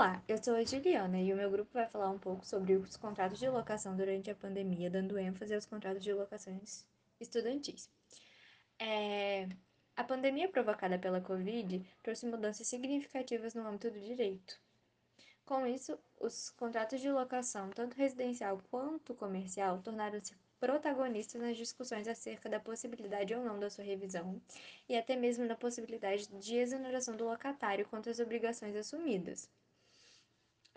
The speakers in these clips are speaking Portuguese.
Olá, eu sou a Juliana e o meu grupo vai falar um pouco sobre os contratos de locação durante a pandemia, dando ênfase aos contratos de locações estudantis. É... A pandemia provocada pela Covid trouxe mudanças significativas no âmbito do direito. Com isso, os contratos de locação, tanto residencial quanto comercial, tornaram-se protagonistas nas discussões acerca da possibilidade ou não da sua revisão e até mesmo da possibilidade de exoneração do locatário quanto às obrigações assumidas.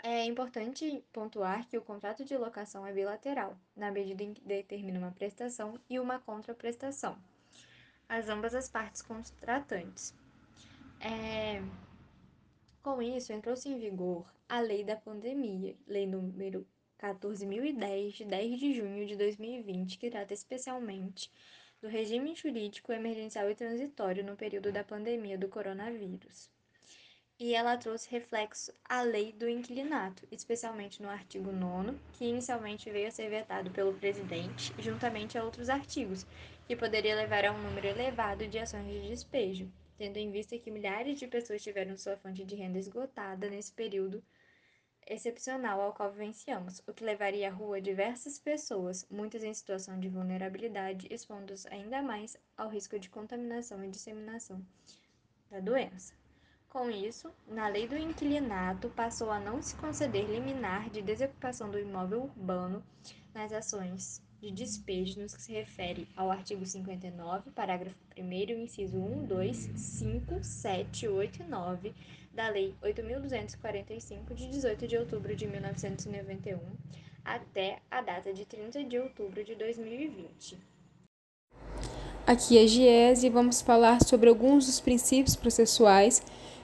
É importante pontuar que o contrato de locação é bilateral, na medida em que determina uma prestação e uma contraprestação, as ambas as partes contratantes. É... Com isso, entrou-se em vigor a Lei da Pandemia, Lei número 14.010, de 10 de junho de 2020, que trata especialmente do regime jurídico emergencial e transitório no período da pandemia do coronavírus e ela trouxe reflexo à lei do inquilinato, especialmente no artigo 9, que inicialmente veio a ser vetado pelo presidente, juntamente a outros artigos, que poderia levar a um número elevado de ações de despejo, tendo em vista que milhares de pessoas tiveram sua fonte de renda esgotada nesse período excepcional ao qual vivenciamos, o que levaria à rua diversas pessoas, muitas em situação de vulnerabilidade, expondo-os ainda mais ao risco de contaminação e disseminação da doença. Com isso, na lei do inquilinato, passou a não se conceder liminar de desocupação do imóvel urbano nas ações de despejo nos que se refere ao artigo 59, parágrafo 1 inciso 1, 2, 5, 7, 8 e 9 da Lei 8.245, de 18 de outubro de 1991, até a data de 30 de outubro de 2020. Aqui é Giese e vamos falar sobre alguns dos princípios processuais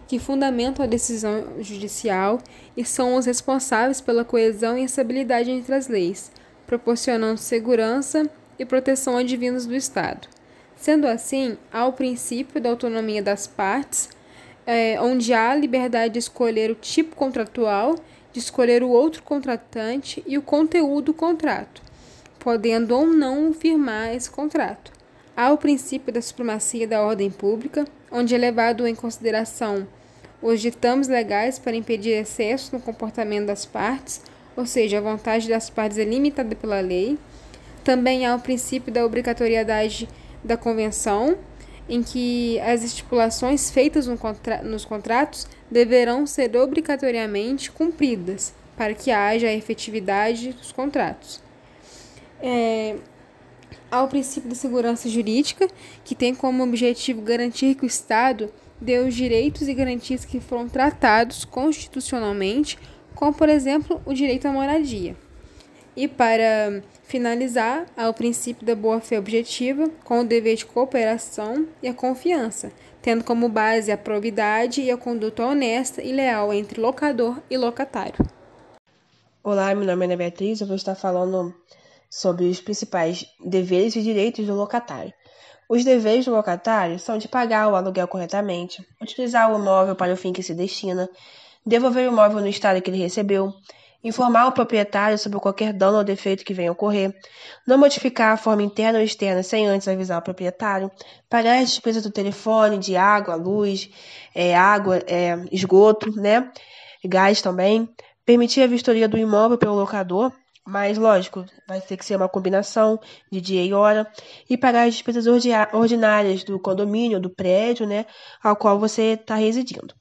que fundamentam a decisão judicial e são os responsáveis pela coesão e estabilidade entre as leis, proporcionando segurança e proteção advindas do Estado. Sendo assim, há o princípio da autonomia das partes, é, onde há a liberdade de escolher o tipo contratual, de escolher o outro contratante e o conteúdo do contrato, podendo ou não firmar esse contrato. Há o princípio da supremacia da ordem pública, onde é levado em consideração os ditames legais para impedir excesso no comportamento das partes, ou seja, a vontade das partes é limitada pela lei. Também há o princípio da obrigatoriedade da convenção, em que as estipulações feitas no contra nos contratos deverão ser obrigatoriamente cumpridas para que haja a efetividade dos contratos. É, há o princípio da segurança jurídica, que tem como objetivo garantir que o Estado deu os direitos e garantias que foram tratados constitucionalmente, como, por exemplo, o direito à moradia. E para finalizar, há o princípio da boa-fé objetiva, com o dever de cooperação e a confiança, tendo como base a probidade e a conduta honesta e leal entre locador e locatário. Olá, meu nome é Ana Beatriz, eu vou estar falando sobre os principais deveres e direitos do locatário. Os deveres do locatário são de pagar o aluguel corretamente, utilizar o imóvel para o fim que se destina, devolver o imóvel no estado que ele recebeu, informar o proprietário sobre qualquer dano ou defeito que venha a ocorrer, não modificar a forma interna ou externa sem antes avisar o proprietário, pagar as despesas do telefone, de água, luz, é, água, é, esgoto, né? Gás também, permitir a vistoria do imóvel pelo locador, mas, lógico, vai ter que ser uma combinação de dia e hora. E pagar as despesas ordinárias do condomínio, do prédio, né, ao qual você está residindo.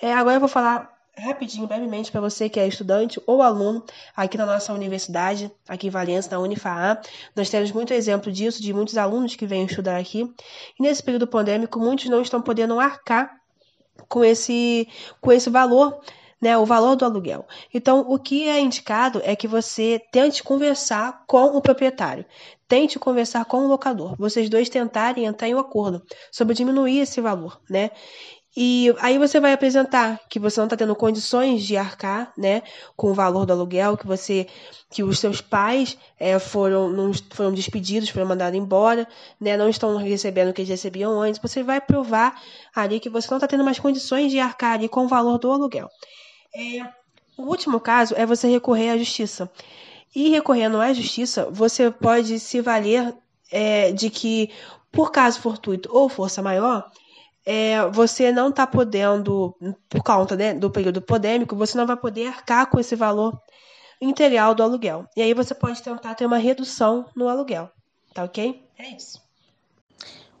É, agora eu vou falar rapidinho, brevemente, para você que é estudante ou aluno aqui na nossa universidade, aqui em Valença, na Unifaa. Nós temos muito exemplo disso, de muitos alunos que vêm estudar aqui. E nesse período pandêmico, muitos não estão podendo arcar com esse, com esse valor né, o valor do aluguel. Então, o que é indicado é que você tente conversar com o proprietário, tente conversar com o locador, vocês dois tentarem entrar em um acordo sobre diminuir esse valor, né? E aí você vai apresentar que você não está tendo condições de arcar, né, com o valor do aluguel, que você, que os seus pais é, foram, não, foram despedidos, foram mandados embora, né, não estão recebendo o que eles recebiam antes. Você vai provar ali que você não está tendo mais condições de arcar ali com o valor do aluguel. É, o último caso é você recorrer à justiça. E recorrendo à justiça, você pode se valer é, de que, por caso fortuito ou força maior, é, você não está podendo, por conta né, do período pandêmico, você não vai poder arcar com esse valor integral do aluguel. E aí você pode tentar ter uma redução no aluguel. Tá ok? É isso.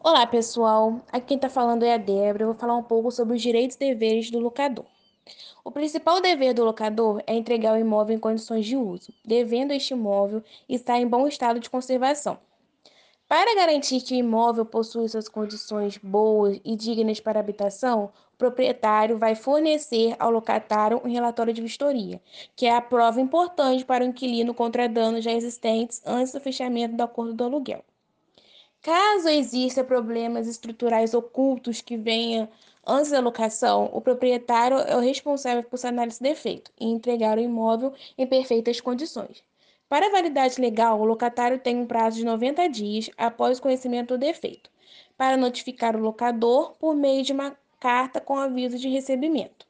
Olá, pessoal. Aqui quem está falando é a Débora. Eu vou falar um pouco sobre os direitos e deveres do locador. O principal dever do locador é entregar o imóvel em condições de uso, devendo este imóvel estar em bom estado de conservação. Para garantir que o imóvel possui suas condições boas e dignas para habitação, o proprietário vai fornecer ao locatário um relatório de vistoria, que é a prova importante para o inquilino contra danos já existentes antes do fechamento do acordo do aluguel. Caso exista problemas estruturais ocultos que venham antes da locação, o proprietário é o responsável por sanar esse defeito e entregar o imóvel em perfeitas condições. Para a validade legal, o locatário tem um prazo de 90 dias após o conhecimento do defeito, para notificar o locador por meio de uma carta com aviso de recebimento.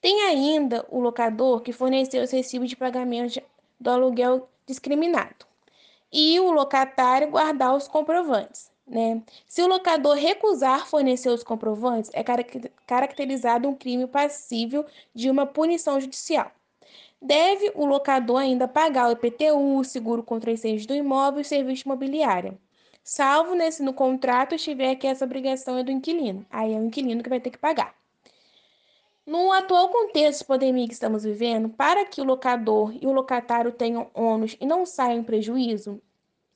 Tem ainda o locador que forneceu os recibos de pagamento do aluguel discriminado e o locatário guardar os comprovantes. Né? Se o locador recusar fornecer os comprovantes, é caracterizado um crime passível de uma punição judicial. Deve o locador ainda pagar o IPTU, seguro contra incêndios do imóvel e serviço imobiliário. Salvo nesse no contrato estiver que essa obrigação é do inquilino. Aí é o inquilino que vai ter que pagar. No atual contexto de pandemia que estamos vivendo, para que o locador e o locatário tenham ônus e não saiam prejuízo,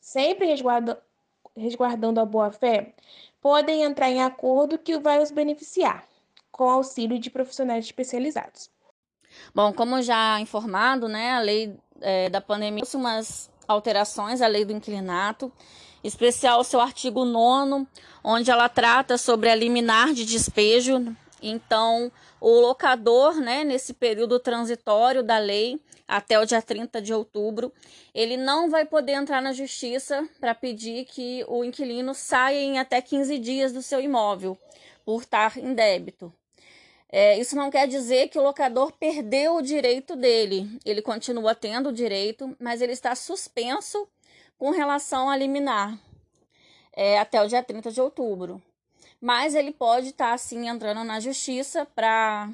sempre resguarda, resguardando a boa-fé, podem entrar em acordo que vai os beneficiar, com auxílio de profissionais especializados. Bom, como já informado, né, a lei é, da pandemia trouxe umas alterações à lei do inquilinato, especial seu artigo 9 onde ela trata sobre a liminar de despejo. Então, o locador, né, nesse período transitório da lei, até o dia 30 de outubro, ele não vai poder entrar na justiça para pedir que o inquilino saia em até 15 dias do seu imóvel, por estar em débito. É, isso não quer dizer que o locador perdeu o direito dele. Ele continua tendo o direito, mas ele está suspenso com relação a liminar é, até o dia 30 de outubro. Mas ele pode estar, assim, entrando na justiça para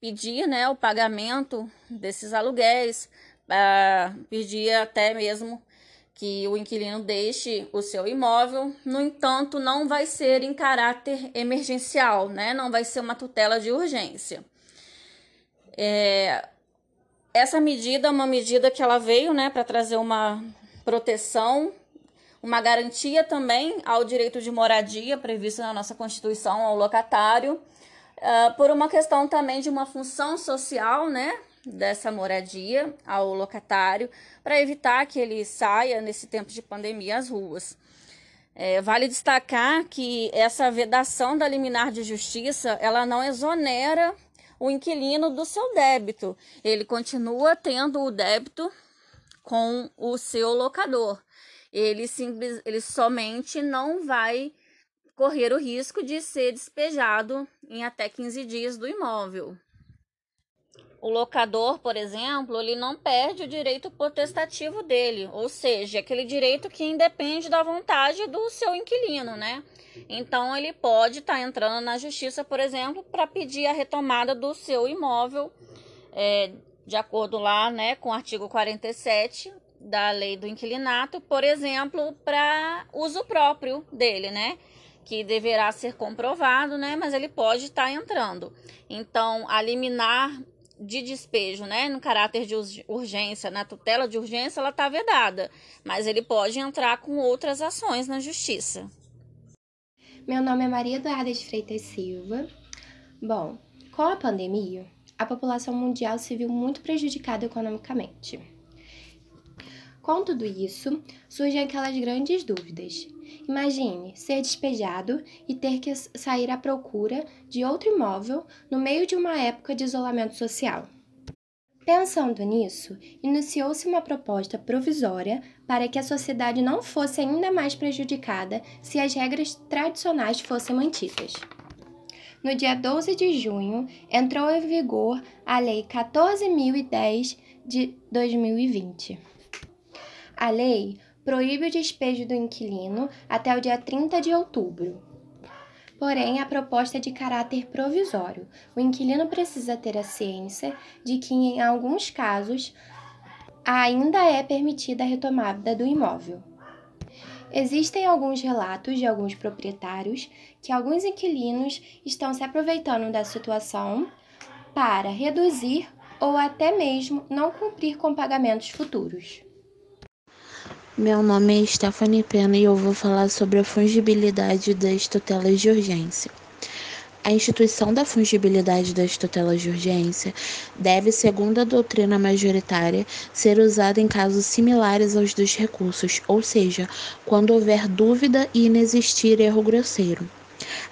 pedir né, o pagamento desses aluguéis, pedir até mesmo que o inquilino deixe o seu imóvel, no entanto, não vai ser em caráter emergencial, né? Não vai ser uma tutela de urgência. É, essa medida é uma medida que ela veio, né, para trazer uma proteção, uma garantia também ao direito de moradia previsto na nossa Constituição ao locatário, uh, por uma questão também de uma função social, né, dessa moradia ao locatário para evitar que ele saia nesse tempo de pandemia às ruas. É, vale destacar que essa vedação da liminar de justiça ela não exonera o inquilino do seu débito. Ele continua tendo o débito com o seu locador. Ele, simples, ele somente não vai correr o risco de ser despejado em até 15 dias do imóvel. O locador, por exemplo, ele não perde o direito potestativo dele, ou seja, aquele direito que independe da vontade do seu inquilino, né? Então ele pode estar tá entrando na justiça, por exemplo, para pedir a retomada do seu imóvel, é, de acordo lá, né, com o artigo 47 da lei do inquilinato, por exemplo, para uso próprio dele, né? Que deverá ser comprovado, né? Mas ele pode estar tá entrando. Então, a liminar de despejo, né, no caráter de urgência, na tutela de urgência, ela está vedada, mas ele pode entrar com outras ações na justiça. Meu nome é Maria Eduarda de Freitas Silva. Bom, com a pandemia, a população mundial se viu muito prejudicada economicamente. Com tudo isso, surgem aquelas grandes dúvidas. Imagine ser despejado e ter que sair à procura de outro imóvel no meio de uma época de isolamento social. Pensando nisso, iniciou-se uma proposta provisória para que a sociedade não fosse ainda mais prejudicada se as regras tradicionais fossem mantidas. No dia 12 de junho, entrou em vigor a Lei 14.010 de 2020. A lei proíbe o despejo do inquilino até o dia 30 de outubro. porém a proposta é de caráter provisório. O inquilino precisa ter a ciência de que, em alguns casos, ainda é permitida a retomada do imóvel. Existem alguns relatos de alguns proprietários que alguns inquilinos estão se aproveitando da situação para reduzir ou até mesmo não cumprir com pagamentos futuros. Meu nome é Stephanie Pena e eu vou falar sobre a fungibilidade das tutelas de urgência. A instituição da fungibilidade das tutelas de urgência deve, segundo a doutrina majoritária, ser usada em casos similares aos dos recursos, ou seja, quando houver dúvida e inexistir erro grosseiro.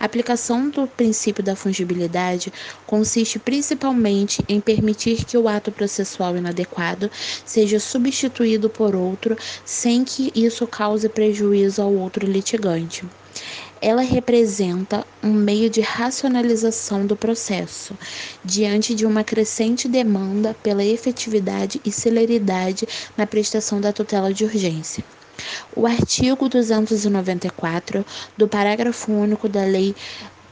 A aplicação do princípio da fungibilidade consiste principalmente em permitir que o ato processual inadequado seja substituído por outro sem que isso cause prejuízo ao outro litigante ela representa um meio de racionalização do processo, diante de uma crescente demanda pela efetividade e celeridade na prestação da tutela de urgência. O artigo 294 do parágrafo único da Lei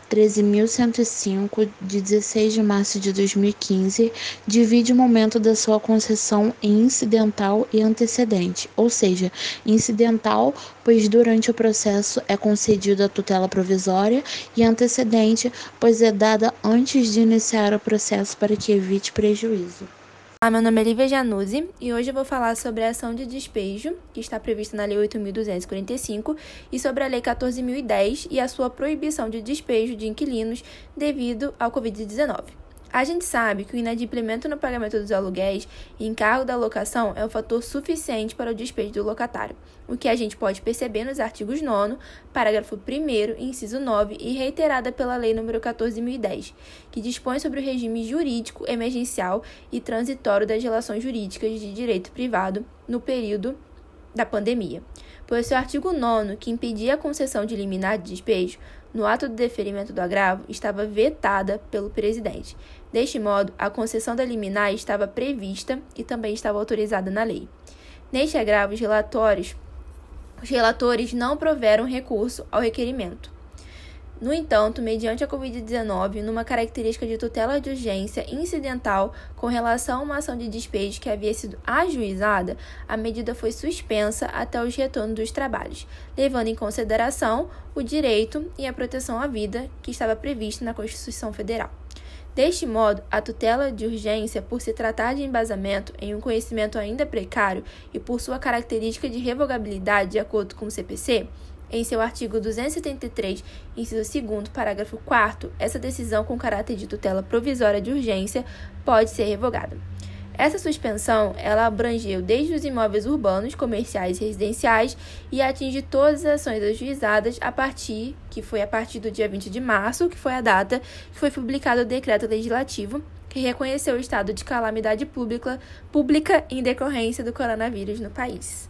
13.105, de 16 de março de 2015, divide o momento da sua concessão em incidental e antecedente, ou seja, incidental, pois durante o processo é concedida a tutela provisória, e antecedente, pois é dada antes de iniciar o processo para que evite prejuízo. Olá, meu nome é Lívia Januzzi e hoje eu vou falar sobre a ação de despejo, que está prevista na Lei 8.245, e sobre a Lei 14.010 e a sua proibição de despejo de inquilinos devido ao Covid-19. A gente sabe que o inadimplemento no pagamento dos aluguéis e encargo da locação é um fator suficiente para o despejo do locatário, o que a gente pode perceber nos artigos 9, parágrafo 1, inciso 9 e reiterada pela Lei nº 14.010, que dispõe sobre o regime jurídico emergencial e transitório das relações jurídicas de direito privado no período da pandemia. Pois seu artigo 9, que impedia a concessão de liminar de despejo, no ato de deferimento do agravo, estava vetada pelo presidente. Deste modo, a concessão da liminar estava prevista e também estava autorizada na lei. Neste agravo, os relatórios os relatores não proveram recurso ao requerimento. No entanto, mediante a Covid-19, numa característica de tutela de urgência incidental com relação a uma ação de despejo que havia sido ajuizada, a medida foi suspensa até o retorno dos trabalhos, levando em consideração o direito e a proteção à vida que estava previsto na Constituição Federal. Deste modo, a tutela de urgência, por se tratar de embasamento em um conhecimento ainda precário e por sua característica de revogabilidade de acordo com o CPC, em seu artigo 273, inciso 2 parágrafo 4 essa decisão com caráter de tutela provisória de urgência pode ser revogada. Essa suspensão, ela abrangeu desde os imóveis urbanos, comerciais e residenciais e atinge todas as ações ajuizadas a partir, que foi a partir do dia 20 de março, que foi a data que foi publicado o decreto legislativo que reconheceu o estado de calamidade pública, pública em decorrência do coronavírus no país.